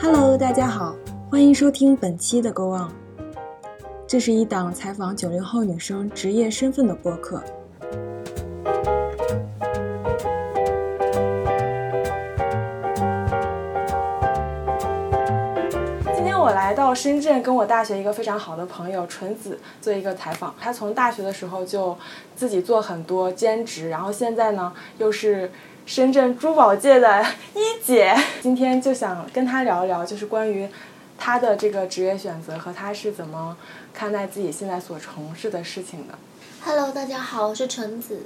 Hello，大家好，欢迎收听本期的 Go On。这是一档采访九零后女生职业身份的播客。到深圳，跟我大学一个非常好的朋友纯子做一个采访。她从大学的时候就自己做很多兼职，然后现在呢又是深圳珠宝界的一姐。今天就想跟她聊一聊，就是关于她的这个职业选择和她是怎么看待自己现在所从事的事情的。Hello，大家好，我是纯子。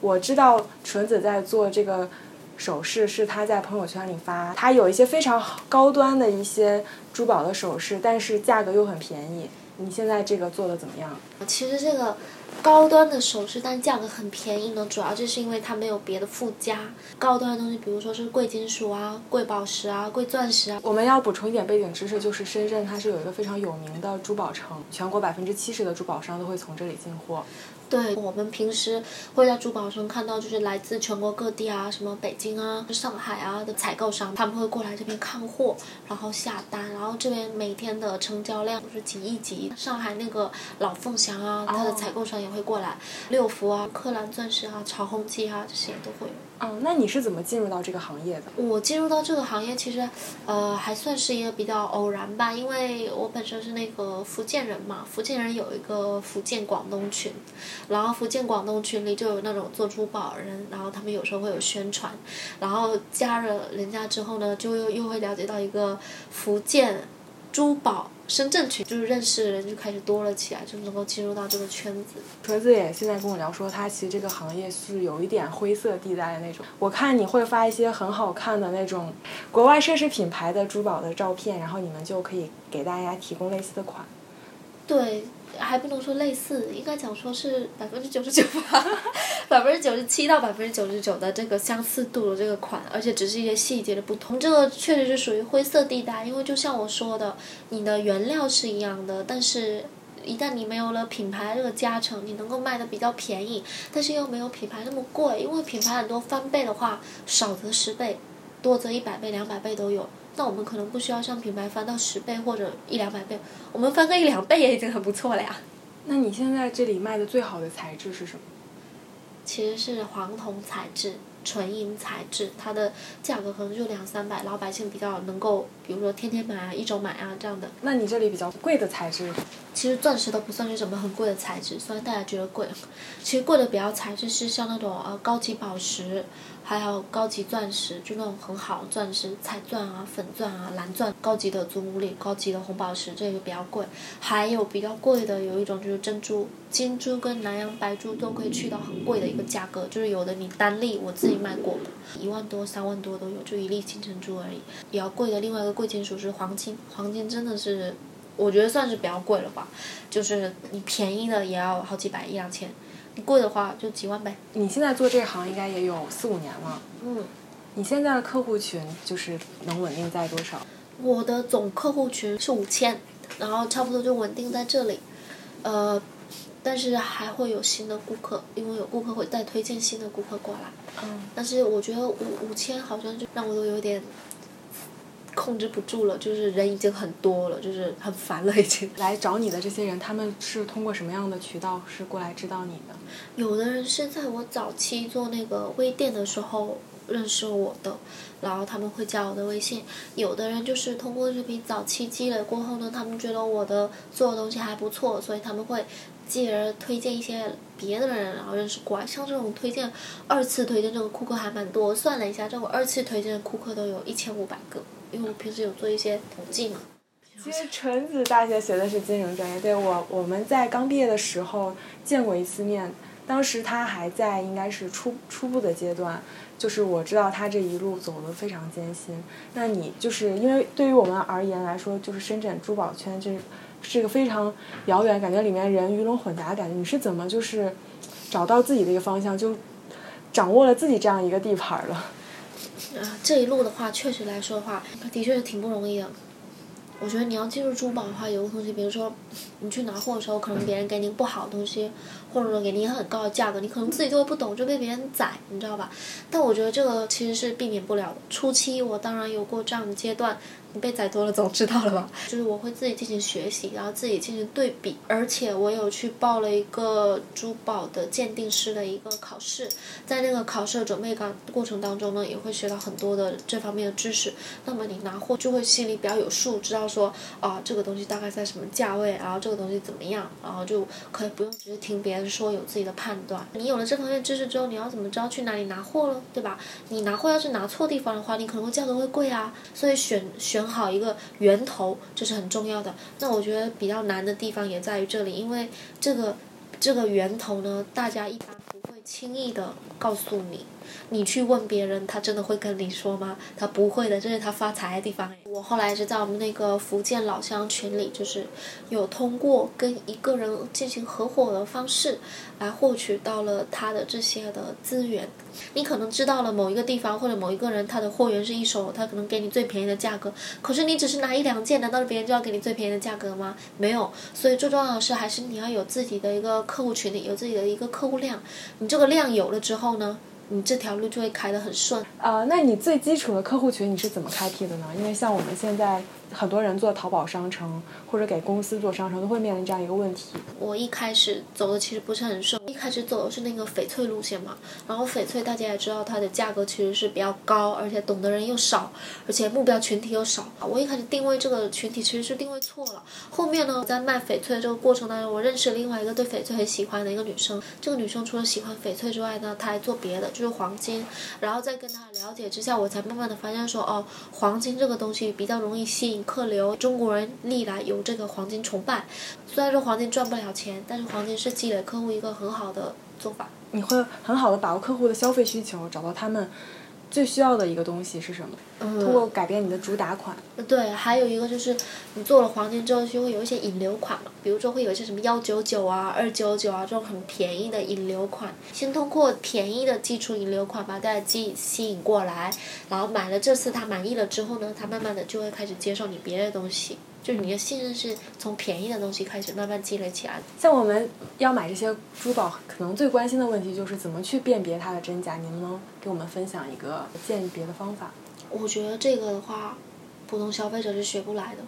我知道纯子在做这个首饰，是他在朋友圈里发，他有一些非常高端的一些珠宝的首饰，但是价格又很便宜。你现在这个做的怎么样？其实这个高端的首饰，但价格很便宜呢，主要就是因为它没有别的附加。高端的东西，比如说是贵金属啊、贵宝石啊、贵钻石啊。我们要补充一点背景知识，就是深圳它是有一个非常有名的珠宝城，全国百分之七十的珠宝商都会从这里进货。对我们平时会在珠宝城看到，就是来自全国各地啊，什么北京啊、上海啊的采购商，他们会过来这边看货，然后下单，然后这边每天的成交量都是几亿级。上海那个老凤祥啊，它的采购商也会过来，六福啊、克兰钻石啊、潮红记啊这些都会有。哦，那你是怎么进入到这个行业的？我进入到这个行业，其实，呃，还算是一个比较偶然吧，因为我本身是那个福建人嘛，福建人有一个福建广东群，然后福建广东群里就有那种做珠宝人，然后他们有时候会有宣传，然后加了人家之后呢，就又又会了解到一个福建珠宝深圳群，就是认识的人就开始多了起来，就能够进入到这个圈子。锤子也现在跟我聊说，他其实这个行业是有一点灰色地带的那种。我看你会发一些很好看的那种国外奢侈品牌的珠宝的照片，然后你们就可以给大家提供类似的款。对，还不能说类似，应该讲说是百分之九十九吧，百分之九十七到百分之九十九的这个相似度的这个款，而且只是一些细节的不同。这个确实是属于灰色地带，因为就像我说的，你的原料是一样的，但是。一旦你没有了品牌这个加成，你能够卖的比较便宜，但是又没有品牌那么贵，因为品牌很多翻倍的话，少则十倍，多则一百倍、两百倍都有。那我们可能不需要像品牌翻到十倍或者一两百倍，我们翻个一两倍也已经很不错了呀。那你现在这里卖的最好的材质是什么？其实是黄铜材质、纯银材质，它的价格可能就两三百，老百姓比较能够，比如说天天买啊、一周买啊这样的。那你这里比较贵的材质？其实钻石都不算是什么很贵的材质，虽然大家觉得贵，其实贵的比较材质是像那种呃高级宝石，还有高级钻石，就那种很好钻石，彩钻啊、粉钻啊、蓝钻，高级的祖母绿、高级的红宝石，这个比较贵。还有比较贵的有一种就是珍珠，金珠跟南洋白珠都可以去到很贵的一个价格，就是有的你单粒我自己卖过，一万多、三万多都有，就一粒金珍珠而已。比较贵的另外一个贵金属是黄金，黄金真的是。我觉得算是比较贵了吧，就是你便宜的也要好几百一两千，贵的话就几万呗。你现在做这行应该也有四五年了。嗯。你现在的客户群就是能稳定在多少？我的总客户群是五千，然后差不多就稳定在这里，呃，但是还会有新的顾客，因为有顾客会再推荐新的顾客过来。嗯。但是我觉得五五千好像就让我都有点。控制不住了，就是人已经很多了，就是很烦了，已经。来找你的这些人，他们是通过什么样的渠道是过来知道你的？有的人是在我早期做那个微店的时候认识我的，然后他们会加我的微信。有的人就是通过这笔早期积累过后呢，他们觉得我的做的东西还不错，所以他们会继而推荐一些别的人，然后认识过来。像这种推荐二次推荐这个顾客还蛮多，我算了一下，这种二次推荐的顾客都有一千五百个。因为我平时有做一些统计嘛。其实纯子大学学的是金融专业，对我我们在刚毕业的时候见过一次面，当时他还在应该是初初步的阶段，就是我知道他这一路走得非常艰辛。那你就是因为对于我们而言来说，就是深圳珠宝圈这是一个非常遥远，感觉里面人鱼龙混杂的感觉。你是怎么就是找到自己的一个方向，就掌握了自己这样一个地盘了？啊，这一路的话，确实来说的话，的确是挺不容易的。我觉得你要进入珠宝的话，有个东西，比如说你去拿货的时候，可能别人给你不好的东西，或者说给你很高的价格，你可能自己都会不懂，就被别人宰，你知道吧？但我觉得这个其实是避免不了的。初期我当然有过这样的阶段。你被宰多了总知道了吧？就是我会自己进行学习，然后自己进行对比，而且我有去报了一个珠宝的鉴定师的一个考试，在那个考试的准备岗过程当中呢，也会学到很多的这方面的知识。那么你拿货就会心里比较有数，知道说啊这个东西大概在什么价位，然后这个东西怎么样，然后就可以不用只是听别人说，有自己的判断。你有了这方面知识之后，你要怎么知道去哪里拿货了，对吧？你拿货要是拿错地方的话，你可能会价格会贵啊。所以选选。很好一个源头，这是很重要的。那我觉得比较难的地方也在于这里，因为这个这个源头呢，大家一般不会轻易的告诉你。你去问别人，他真的会跟你说吗？他不会的，这是他发财的地方。我后来是在我们那个福建老乡群里，就是有通过跟一个人进行合伙的方式，来获取到了他的这些的资源。你可能知道了某一个地方或者某一个人，他的货源是一手，他可能给你最便宜的价格。可是你只是拿一两件，难道别人就要给你最便宜的价格吗？没有。所以最重要的是，还是你要有自己的一个客户群里，有自己的一个客户量。你这个量有了之后呢？你这条路就会开得很顺啊！那你最基础的客户群你是怎么开辟的呢？因为像我们现在。很多人做淘宝商城或者给公司做商城都会面临这样一个问题。我一开始走的其实不是很顺，一开始走的是那个翡翠路线嘛。然后翡翠大家也知道它的价格其实是比较高，而且懂的人又少，而且目标群体又少。我一开始定位这个群体其实是定位错了。后面呢，在卖翡翠这个过程当中，我认识另外一个对翡翠很喜欢的一个女生。这个女生除了喜欢翡翠之外呢，她还做别的，就是黄金。然后在跟她了解之下，我才慢慢的发现说，哦，黄金这个东西比较容易吸引。客流，中国人历来有这个黄金崇拜。虽然说黄金赚不了钱，但是黄金是积累客户一个很好的做法。你会很好的把握客户的消费需求，找到他们。最需要的一个东西是什么？通过改变你的主打款。对，还有一个就是你做了黄金之后，就会有一些引流款嘛，比如说会有一些什么幺九九啊、二九九啊这种很便宜的引流款。先通过便宜的基础引流款把大家吸吸引过来，然后买了这次他满意了之后呢，他慢慢的就会开始接受你别的东西。就是你的信任是从便宜的东西开始慢慢积累起来的。像我们要买这些珠宝，可能最关心的问题就是怎么去辨别它的真假。你能不能给我们分享一个鉴别的方法？我觉得这个的话，普通消费者是学不来的。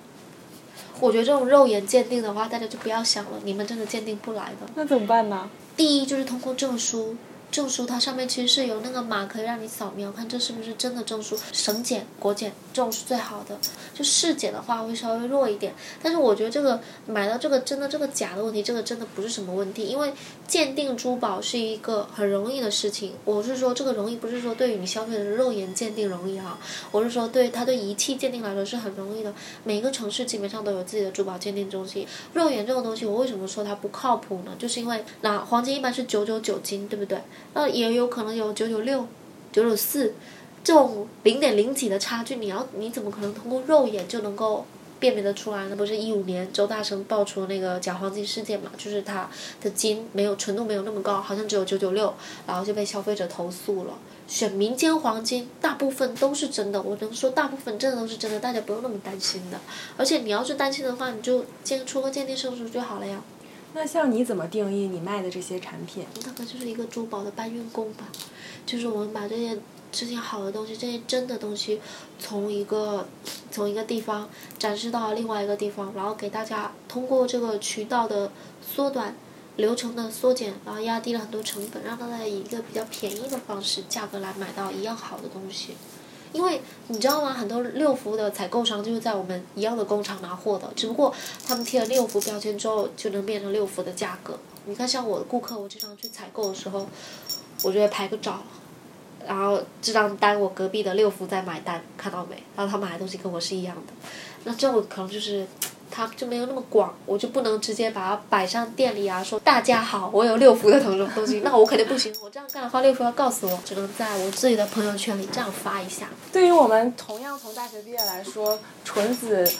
我觉得这种肉眼鉴定的话，大家就不要想了，你们真的鉴定不来的。那怎么办呢？第一就是通过证书。证书它上面其实是有那个码，可以让你扫描，看这是不是真的证书。省检、国检这种是最好的，就市检的话会稍微弱一点。但是我觉得这个买到这个真的、这个假的问题，这个真的不是什么问题，因为鉴定珠宝是一个很容易的事情。我是说这个容易，不是说对于你消费者的肉眼鉴定容易哈，我是说对它对仪器鉴定来说是很容易的。每个城市基本上都有自己的珠宝鉴定中心。肉眼这种东西，我为什么说它不靠谱呢？就是因为那黄金一般是九九九金，对不对？那也有可能有九九六、九九四，这种零点零几的差距，你要你怎么可能通过肉眼就能够辨别得出来？那不是一五年周大生爆出那个假黄金事件嘛？就是它的金没有纯度没有那么高，好像只有九九六，然后就被消费者投诉了。选民间黄金，大部分都是真的，我能说大部分真的都是真的，大家不用那么担心的。而且你要是担心的话，你就鉴出个鉴定证书就好了呀。那像你怎么定义你卖的这些产品？大概就是一个珠宝的搬运工吧，就是我们把这些这些好的东西，这些真的东西，从一个从一个地方展示到另外一个地方，然后给大家通过这个渠道的缩短、流程的缩减，然后压低了很多成本，让大家以一个比较便宜的方式价格来买到一样好的东西。因为你知道吗？很多六福的采购商就是在我们一样的工厂拿货的，只不过他们贴了六福标签之后，就能变成六福的价格。你看，像我的顾客，我经常去采购的时候，我就会拍个照，然后这张单我隔壁的六福在买单，看到没？然后他买的东西跟我是一样的，那这种可能就是。它就没有那么广，我就不能直接把它摆上店里啊，说大家好，我有六福的同种东西，那我肯定不行。我这样干的话，六福要告诉我，只能在我自己的朋友圈里这样发一下。对于我们同样从大学毕业来说，纯子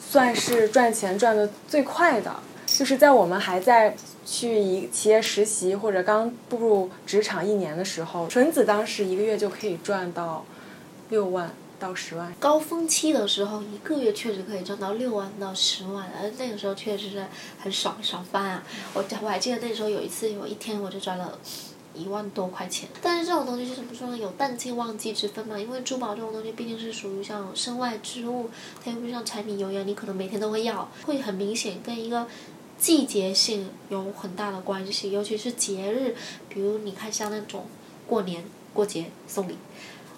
算是赚钱赚的最快的，就是在我们还在去一企业实习或者刚步入职场一年的时候，纯子当时一个月就可以赚到六万。到十万。高峰期的时候，一个月确实可以挣到六万到十万，而那个时候确实是很爽爽翻啊！我我还记得那时候有一次，有一天我就赚了。一万多块钱，但是这种东西是怎么说呢？有淡季旺季之分嘛。因为珠宝这种东西毕竟是属于像身外之物，它又不像柴米油盐，你可能每天都会要，会很明显跟一个季节性有很大的关系。尤其是节日，比如你看像那种过年过节送礼，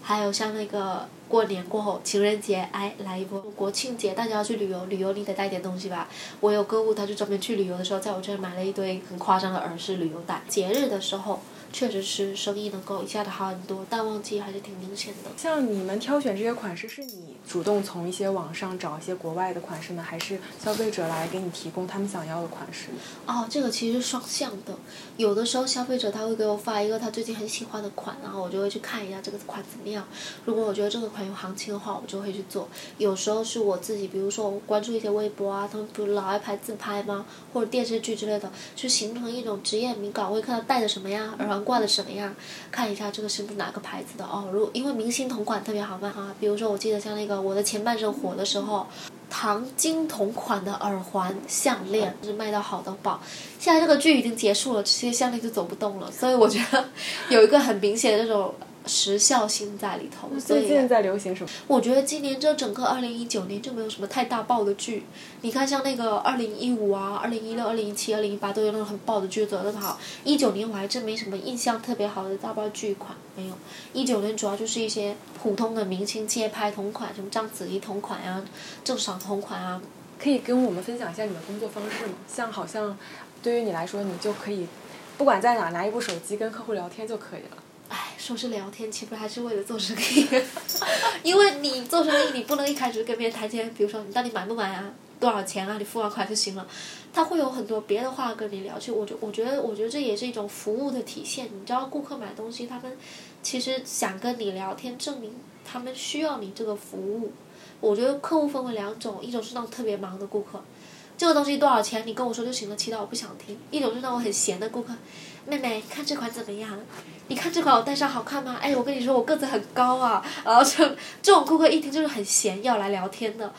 还有像那个过年过后情人节，哎来一波国庆节，大家要去旅游，旅游你得带点东西吧。我有客户，他就专门去旅游的时候，在我这儿买了一堆很夸张的耳饰旅游袋。节日的时候。确实是生意能够一下子好很多，淡旺季还是挺明显的。像你们挑选这些款式，是你主动从一些网上找一些国外的款式呢，还是消费者来给你提供他们想要的款式？哦，这个其实是双向的。有的时候消费者他会给我发一个他最近很喜欢的款，然后我就会去看一下这个款怎么样。如果我觉得这个款有行情的话，我就会去做。有时候是我自己，比如说我关注一些微博啊，他们不是老爱拍自拍吗？或者电视剧之类的，就形成一种职业敏感，我会看他戴的什么呀，耳挂的什么样？看一下这个是不是哪个牌子的哦。如因为明星同款特别好卖啊，比如说我记得像那个我的前半生火的时候，唐晶同款的耳环项链是卖到好的爆。现在这个剧已经结束了，这些项链就走不动了。所以我觉得有一个很明显的这种。时效性在里头，最近在流行什么？我觉得今年这整个二零一九年就没有什么太大爆的剧。你看，像那个二零一五啊、二零一六、二零一七、二零一八都有那种很爆的剧，走得好。一九年我还真没什么印象特别好的大爆剧款，没有。一九年主要就是一些普通的明星街拍同款，什么章子怡同款呀、郑爽同款啊。可以跟我们分享一下你的工作方式吗？像好像对于你来说，你就可以不管在哪拿一部手机跟客户聊天就可以了。说是聊天，其实还是为了做生意。因为你做生意，你不能一开始跟别人谈钱，比如说你到底买不买啊，多少钱啊，你付完款就行了。他会有很多别的话跟你聊。去我觉，我觉得，我觉得这也是一种服务的体现。你知道，顾客买东西，他们其实想跟你聊天，证明他们需要你这个服务。我觉得客户分为两种，一种是那种特别忙的顾客，这个东西多少钱，你跟我说就行了，其他我不想听。一种是那种很闲的顾客。妹妹，看这款怎么样？你看这款我戴上好看吗？哎，我跟你说，我个子很高啊。然后这这种顾客一听就是很闲，要来聊天的。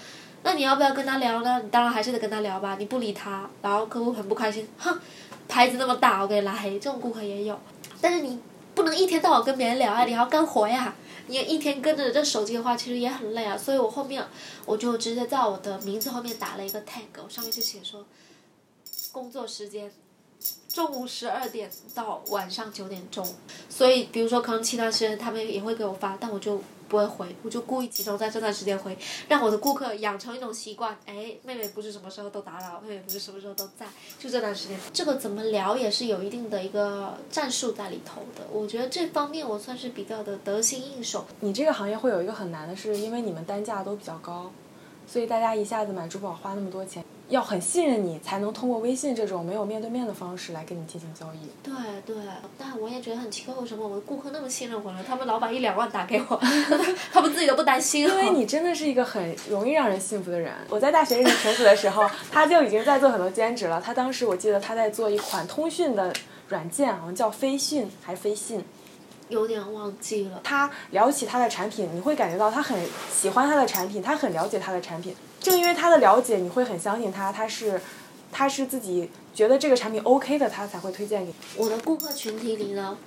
那你要不要跟他聊呢？你当然还是得跟他聊吧。你不理他，然后客户很不开心，哼，牌子那么大，我给你拉黑。这种顾客也有，但是你不能一天到晚跟别人聊啊，你要干活呀。你一天跟着这手机的话，其实也很累啊。所以我后面我就直接在我的名字后面打了一个 tag，我上面就写说，工作时间。中午十二点到晚上九点钟，所以比如说可能其他时间他们也会给我发，但我就不会回，我就故意集中在这段时间回，让我的顾客养成一种习惯，哎，妹妹不是什么时候都打扰，妹妹不是什么时候都在，就这段时间，这个怎么聊也是有一定的一个战术在里头的，我觉得这方面我算是比较的得心应手。你这个行业会有一个很难的是，因为你们单价都比较高，所以大家一下子买珠宝花那么多钱。要很信任你，才能通过微信这种没有面对面的方式来跟你进行交易。对对，但我也觉得很奇怪，为什么我的顾客那么信任我呢？他们老板一两万打给我，他们自己都不担心。因为你真的是一个很容易让人信服的人。我在大学认识陈子的时候，他就已经在做很多兼职了。他当时我记得他在做一款通讯的软件，好像叫飞讯还是飞信。有点忘记了。他聊起他的产品，你会感觉到他很喜欢他的产品，他很了解他的产品。正因为他的了解，你会很相信他，他是，他是自己觉得这个产品 OK 的，他才会推荐给。我的顾客群体里呢，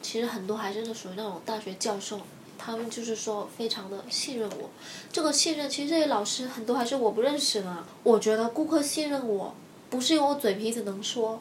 其实很多还真的属于那种大学教授，他们就是说非常的信任我。这个信任，其实这些老师很多还是我不认识的。我觉得顾客信任我，不是因为我嘴皮子能说。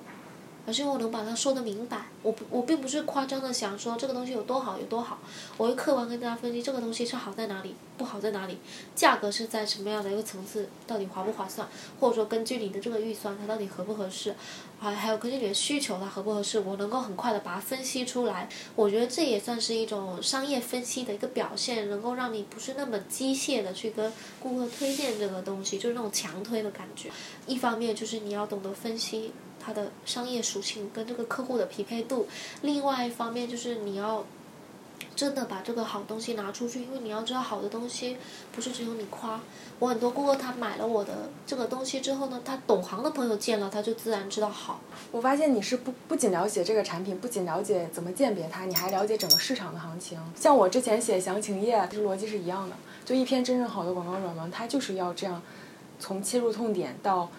而是我能把它说得明白，我不我并不是夸张的想说这个东西有多好有多好，我会客观跟大家分析这个东西是好在哪里，不好在哪里，价格是在什么样的一个层次，到底划不划算，或者说根据你的这个预算它到底合不合适，还还有根据你的需求它合不合适，我能够很快的把它分析出来，我觉得这也算是一种商业分析的一个表现，能够让你不是那么机械的去跟顾客推荐这个东西，就是那种强推的感觉，一方面就是你要懂得分析。它的商业属性跟这个客户的匹配度，另外一方面就是你要真的把这个好东西拿出去，因为你要知道，好的东西不是只有你夸。我很多顾客他买了我的这个东西之后呢，他懂行的朋友见了，他就自然知道好。我发现你是不不仅了解这个产品，不仅了解怎么鉴别它，你还了解整个市场的行情。像我之前写详情页，其实逻辑是一样的。就一篇真正好的广告软文，它就是要这样，从切入痛点到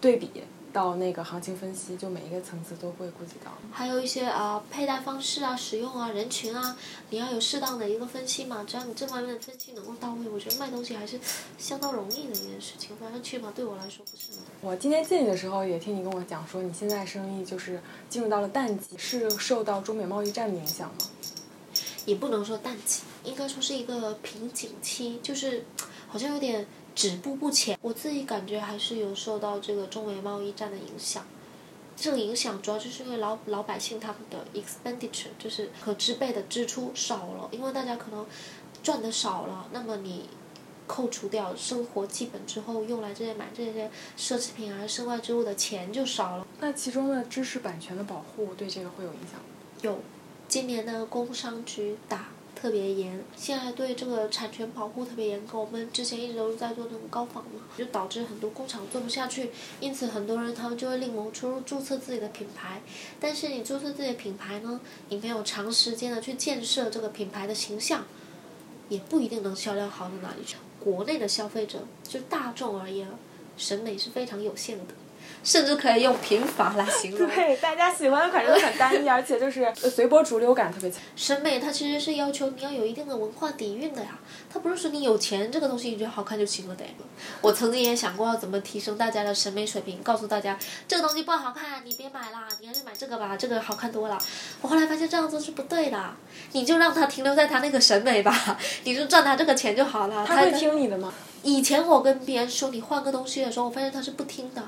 对比。到那个行情分析，就每一个层次都会顾及到。还有一些啊，佩戴方式啊，使用啊，人群啊，你要有适当的一个分析嘛。只要你这方面的分析能够到位，我觉得卖东西还是相当容易的一件事情。反正起码对我来说不是。我今天见你的时候，也听你跟我讲说，你现在生意就是进入到了淡季，是受到中美贸易战的影响吗？也不能说淡季，应该说是一个瓶颈期，就是好像有点。止步不前，我自己感觉还是有受到这个中美贸易战的影响。这个影响主要就是因为老老百姓他们的 expenditure 就是可支配的支出少了，因为大家可能赚的少了，那么你扣除掉生活基本之后，用来这些买这些奢侈品啊、身外之物的钱就少了。那其中的知识版权的保护对这个会有影响吗？有，今年的工商局打。特别严，现在对这个产权保护特别严格。我们之前一直都是在做那种高仿嘛，就导致很多工厂做不下去，因此很多人他们就会另谋出路，注册自己的品牌。但是你注册自己的品牌呢，你没有长时间的去建设这个品牌的形象，也不一定能销量好到哪里去。国内的消费者就大众而言，审美是非常有限的。甚至可以用贫乏来形容。对，大家喜欢的款式都很单一，而且就是随波逐流感特别强。审美它其实是要求你要有一定的文化底蕴的呀，它不是说你有钱这个东西你觉得好看就行了的。我曾经也想过要怎么提升大家的审美水平，告诉大家这个东西不好看，你别买啦，你还是买这个吧，这个好看多了。我后来发现这样子是不对的，你就让他停留在他那个审美吧，你就赚他这个钱就好了。他会听你的吗？以前我跟别人说你换个东西的时候，我发现他是不听的。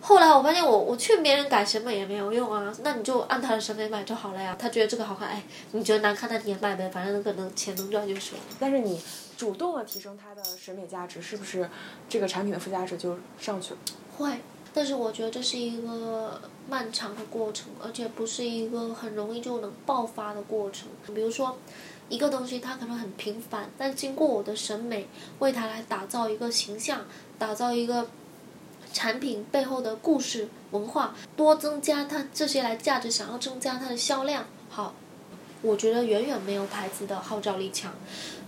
后来我发现，我我劝别人改审美也没有用啊，那你就按他的审美买就好了呀。他觉得这个好看，哎，你觉得难看，那你也买呗，反正可能钱能赚就是了。但是你主动的提升它的审美价值，是不是这个产品的附加值就上去了？会，但是我觉得这是一个漫长的过程，而且不是一个很容易就能爆发的过程。比如说，一个东西它可能很平凡，但经过我的审美为它来打造一个形象，打造一个。产品背后的故事文化，多增加它这些来价值，想要增加它的销量。好，我觉得远远没有牌子的号召力强，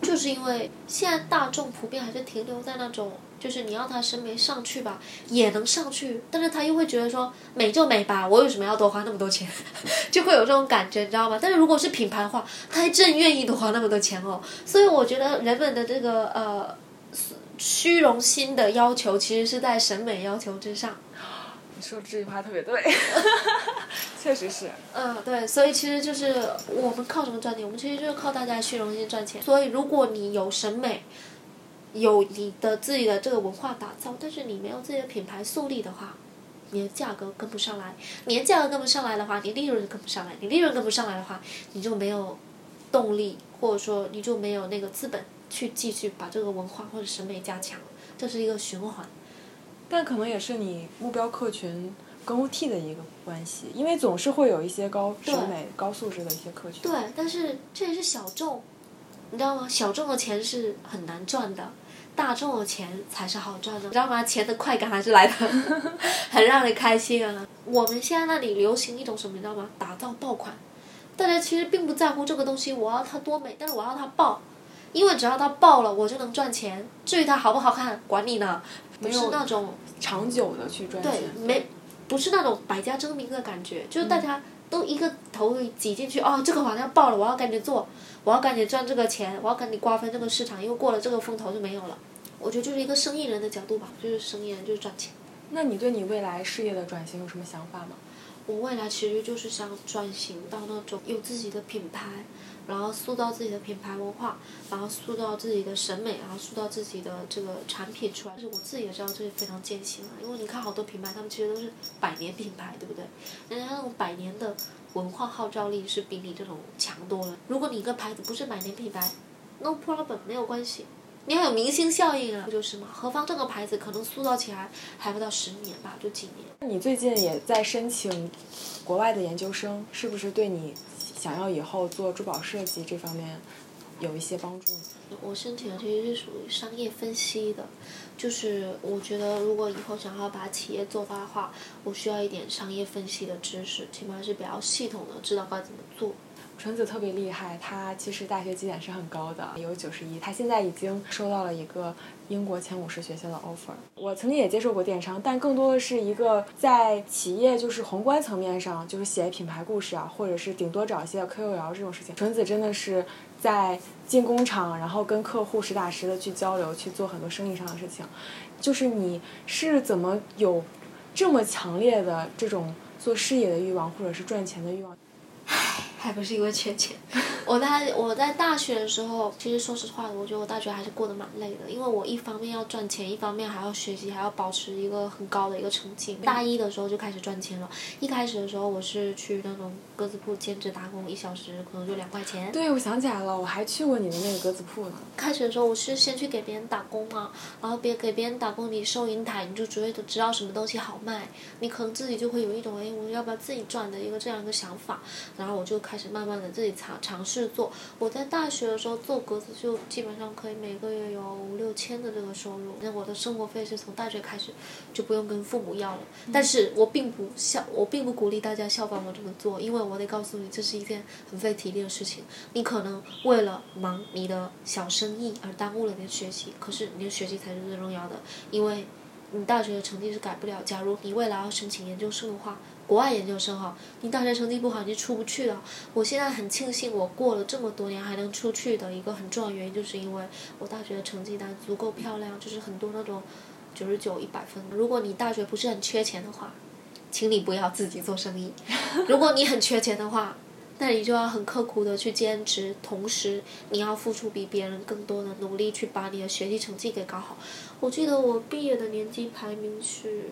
就是因为现在大众普遍还是停留在那种，就是你要它审美上去吧，也能上去，但是他又会觉得说美就美吧，我为什么要多花那么多钱？就会有这种感觉，你知道吗？但是如果是品牌的话，他还真愿意多花那么多钱哦。所以我觉得人们的这个呃。虚荣心的要求其实是在审美要求之上。你说这句话特别对，确实是。嗯，对，所以其实就是我们靠什么赚钱？我们其实就是靠大家虚荣心赚钱。所以如果你有审美，有你的自己的这个文化打造，但是你没有自己的品牌树立的话，你的价格跟不上来。你的价格跟不上来的话，你利润跟不上来。你利润跟不上来的话，你就没有动力，或者说你就没有那个资本。去继续把这个文化或者审美加强，这是一个循环。但可能也是你目标客群更替的一个关系，因为总是会有一些高审美、高素质的一些客群。对，但是这也是小众，你知道吗？小众的钱是很难赚的，大众的钱才是好赚的，你知道吗？钱的快感还是来的 很让人开心啊！我们现在那里流行一种什么，你知道吗？打造爆款，大家其实并不在乎这个东西，我要它多美，但是我要它爆。因为只要它爆了，我就能赚钱。至于它好不好看，管你呢。不是那种长久的去赚钱。对，没，不是那种百家争鸣的感觉，就是大家都一个头挤进去。哦，这个好像爆了，我要赶紧做，我要赶紧赚这个钱，我要赶紧瓜分这个市场，因为过了这个风头就没有了。我觉得就是一个生意人的角度吧，就是生意人就是赚钱。那你对你未来事业的转型有什么想法吗？我未来其实就是想转型到那种有自己的品牌。然后塑造自己的品牌文化，然后塑造自己的审美，然后塑造自己的这个产品出来。就是我自己也知道这是非常艰辛啊，因为你看好多品牌，他们其实都是百年品牌，对不对？人家那种百年的文化号召力是比你这种强多了。如果你一个牌子不是百年品牌，no problem，没有关系。你要有明星效应啊，不就是吗？何方这个牌子可能塑造起来还不到十年吧，就几年。你最近也在申请国外的研究生，是不是对你？想要以后做珠宝设计这方面有一些帮助？我申请的其实是属于商业分析的，就是我觉得如果以后想要把企业做大的话，我需要一点商业分析的知识，起码是比较系统的，知道该怎么做。纯子特别厉害，她其实大学绩点是很高的，有九十一。她现在已经收到了一个英国前五十学校的 offer。我曾经也接受过电商，但更多的是一个在企业就是宏观层面上，就是写品牌故事啊，或者是顶多找一些 KOL 这种事情。纯子真的是在进工厂，然后跟客户实打实的去交流，去做很多生意上的事情。就是你是怎么有这么强烈的这种做事业的欲望，或者是赚钱的欲望？还不是因为缺钱。我在我在大学的时候，其实说实话，我觉得我大学还是过得蛮累的，因为我一方面要赚钱，一方面还要学习，还要保持一个很高的一个成绩。大一的时候就开始赚钱了，一开始的时候我是去那种鸽子铺兼职打工，一小时可能就两块钱。对，我想起来了，我还去过你的那个鸽子铺呢。开始的时候我是先去给别人打工嘛，然后别给别人打工，你收银台你就只会知道什么东西好卖，你可能自己就会有一种哎，我要不要自己赚的一个这样一个想法，然后我就开始慢慢的自己尝尝试做。我在大学的时候做格子，就基本上可以每个月有五六千的这个收入。那我的生活费是从大学开始就不用跟父母要了。但是我并不效，我并不鼓励大家效仿我这么做，因为我我得告诉你，这是一件很费体力的事情。你可能为了忙你的小生意而耽误了你的学习，可是你的学习才是最重要的，因为你大学的成绩是改不了。假如你未来要申请研究生的话。国外研究生哈，你大学成绩不好，你就出不去了。我现在很庆幸，我过了这么多年还能出去的一个很重要原因，就是因为我大学的成绩单足够漂亮，就是很多那种九十九、一百分。如果你大学不是很缺钱的话，请你不要自己做生意。如果你很缺钱的话，那你就要很刻苦的去兼职，同时你要付出比别人更多的努力去把你的学习成绩给搞好。我记得我毕业的年级排名是。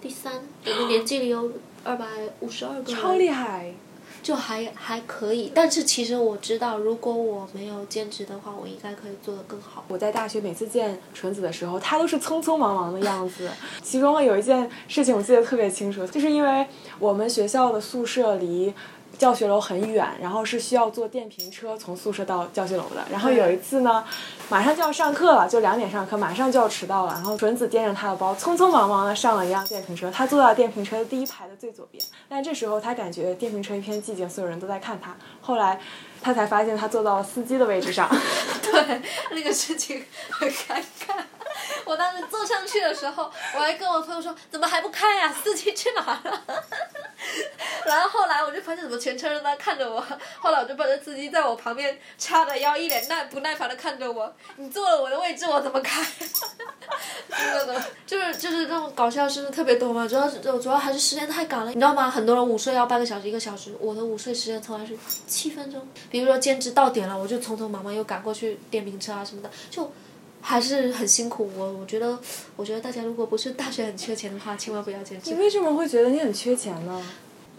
第三，我们年级里有二百五十二个人，超厉害，就还还可以。但是其实我知道，如果我没有兼职的话，我应该可以做得更好。我在大学每次见纯子的时候，她都是匆匆忙忙的样子。其中有一件事情我记得特别清楚，就是因为我们学校的宿舍离。教学楼很远，然后是需要坐电瓶车从宿舍到教学楼的。然后有一次呢，马上就要上课了，就两点上课，马上就要迟到了。然后纯子掂着他的包，匆匆忙忙的上了一辆电瓶车。他坐到电瓶车的第一排的最左边，但这时候他感觉电瓶车一片寂静，所有人都在看他。后来他才发现他坐到了司机的位置上。对，那个事情很尴尬。我当时坐上去的时候，我还跟我朋友说：“怎么还不开呀？司机去哪儿了？” 然后后来我就发现，怎么全车人都在看着我。后来我就抱着司机在我旁边叉着腰，一脸耐不耐烦的看着我。你坐了我的位置，我怎么开？那个就是就是那种搞笑事特别多嘛。主要是主要还是时间太赶了，你知道吗？很多人午睡要半个小时、一个小时，我的午睡时间从来是七分钟。比如说兼职到点了，我就匆匆忙忙又赶过去电瓶车啊什么的，就。还是很辛苦，我我觉得，我觉得大家如果不是大学很缺钱的话，千万不要坚持。你为什么会觉得你很缺钱呢？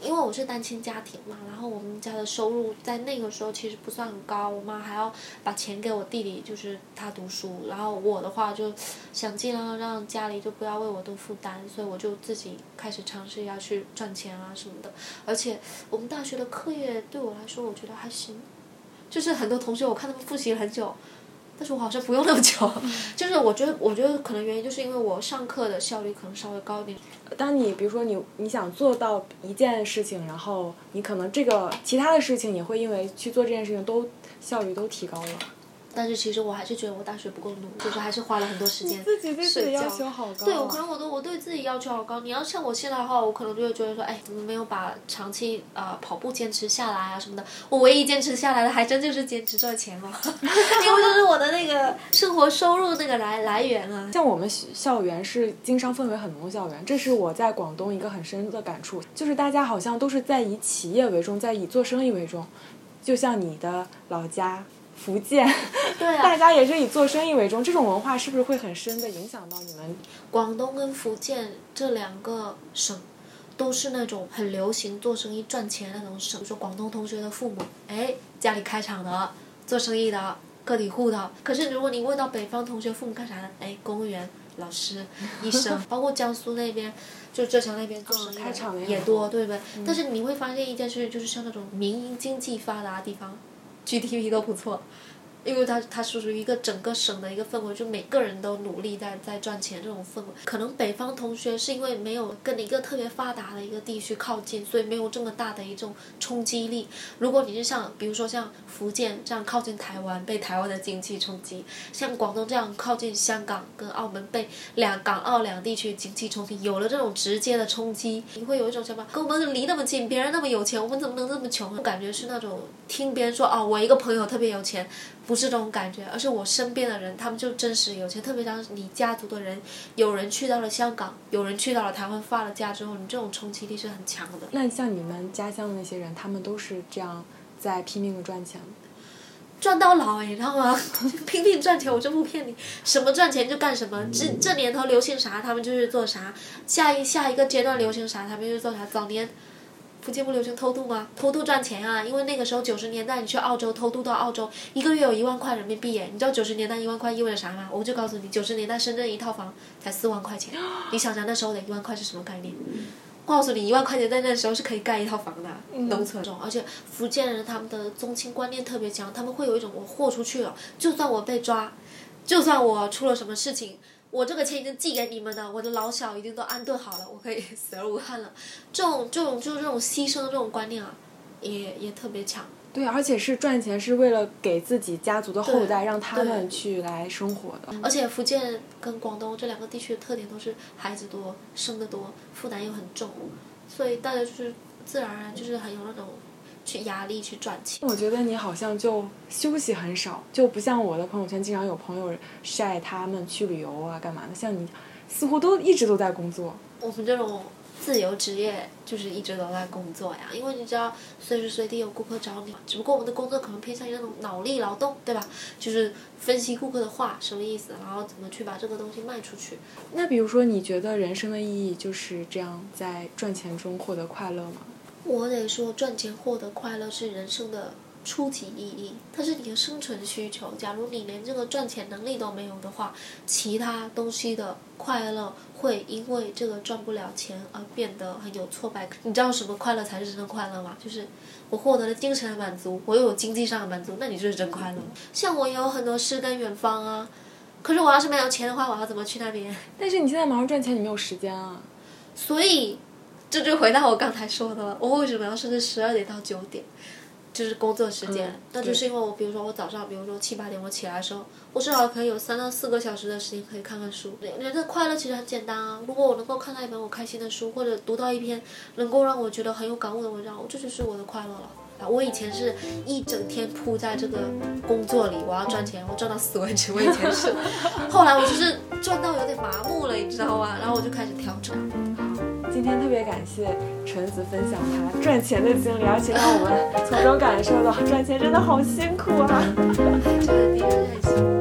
因为我是单亲家庭嘛，然后我们家的收入在那个时候其实不算很高，我妈还要把钱给我弟弟，就是他读书，然后我的话就想尽量让家里就不要为我多负担，所以我就自己开始尝试要去赚钱啊什么的。而且我们大学的课业对我来说，我觉得还行，就是很多同学我看他们复习了很久。但是我好像不用那么久，就是我觉得，我觉得可能原因就是因为我上课的效率可能稍微高一点。当你比如说你你想做到一件事情，然后你可能这个其他的事情也会因为去做这件事情都效率都提高了。但是其实我还是觉得我大学不够努力，就是还是花了很多时间自己对自己要求好高。对，我可能我都我对自己要求好高。你要像我现在的话，我可能就会觉得说，哎，怎么没有把长期呃跑步坚持下来啊什么的？我唯一坚持下来的，还真就是坚持赚钱了，因为这是我的那个生活收入那个来来源啊。像我们校园是经商氛围很浓的校园，这是我在广东一个很深的感触，就是大家好像都是在以企业为重，在以做生意为重，就像你的老家。福建，对啊，大家也是以做生意为重，这种文化是不是会很深的影响到你们？广东跟福建这两个省，都是那种很流行做生意赚钱的那种省。比如说广东同学的父母，哎，家里开厂的，做生意的，个体户的。可是如果你问到北方同学父母干啥的，哎，公务员。老师、医生，包括江苏那边，就浙江那边做生意开厂的的也也多，对不对？但是你会发现一件事，就是像那种民营经济发达的地方，GDP 都不错。因为它它是属于一个整个省的一个氛围，就每个人都努力在在赚钱这种氛围。可能北方同学是因为没有跟一个特别发达的一个地区靠近，所以没有这么大的一种冲击力。如果你是像比如说像福建这样靠近台湾，被台湾的经济冲击；像广东这样靠近香港跟澳门，被两港澳两地区经济冲击，有了这种直接的冲击，你会有一种想法：跟我们离那么近，别人那么有钱，我们怎么能那么穷？感觉是那种听别人说哦，我一个朋友特别有钱。不是这种感觉，而是我身边的人，他们就真实有钱。特别当你家族的人，有人去到了香港，有人去到了台湾发了家之后，你这种冲击力是很强的。那像你们家乡的那些人，他们都是这样在拼命的赚钱吗？赚到老哎，你知道吗？拼命赚钱，我就不骗你，什么赚钱就干什么。这这年头流行啥，他们就是做啥；下一下一个阶段流行啥，他们就做啥。早年。福建不流行偷渡吗？偷渡赚钱啊！因为那个时候九十年代，你去澳洲偷渡到澳洲，一个月有一万块人民币耶！你知道九十年代一万块意味着啥吗？我就告诉你，九十年代深圳一套房才四万块钱，你想想那时候的一万块是什么概念？告诉你，一万块钱在那时候是可以盖一套房的，农村中。而且福建人他们的宗亲观念特别强，他们会有一种我豁出去了，就算我被抓，就算我出了什么事情。我这个钱已经寄给你们了，我的老小已经都安顿好了，我可以 死而无憾了。这种这种就是这种牺牲的这种观念啊，也也特别强。对，而且是赚钱是为了给自己家族的后代，让他们去来生活的。而且福建跟广东这两个地区的特点都是孩子多，生的多，负担又很重，所以大家就是自然而然就是很有那种。去压力去赚钱，我觉得你好像就休息很少，就不像我的朋友圈经常有朋友晒他们去旅游啊干嘛的，像你似乎都一直都在工作。我们这种自由职业就是一直都在工作呀，因为你知道随时随地有顾客找你，只不过我们的工作可能偏向于那种脑力劳动，对吧？就是分析顾客的话什么意思，然后怎么去把这个东西卖出去。那比如说，你觉得人生的意义就是这样在赚钱中获得快乐吗？我得说，赚钱获得快乐是人生的初级意义，它是你的生存需求。假如你连这个赚钱能力都没有的话，其他东西的快乐会因为这个赚不了钱而变得很有挫败感。你知道什么快乐才是真的快乐吗？就是我获得了精神的满足，我又有经济上的满足，那你就是真快乐。像我也有很多诗跟远方啊，可是我要是没有钱的话，我要怎么去那边？但是你现在忙着赚钱，你没有时间啊。所以。这就回到我刚才说的了，我为什么要设置十二点到九点，就是工作时间？那就是因为我，比如说我早上，比如说七八点我起来的时候，我至少可以有三到四个小时的时间可以看看书。人的快乐其实很简单啊，如果我能够看到一本我开心的书，或者读到一篇能够让我觉得很有感悟的文章，这就是我的快乐了。啊，我以前是一整天扑在这个工作里，我要赚钱，我赚到死为止。我以前是，后来我就是赚到有点麻木了，你知道吗？然后我就开始调整。今天特别感谢橙子分享她赚钱的经历，而且让我们从中感受到赚钱真的好辛苦啊！真的的确太辛苦。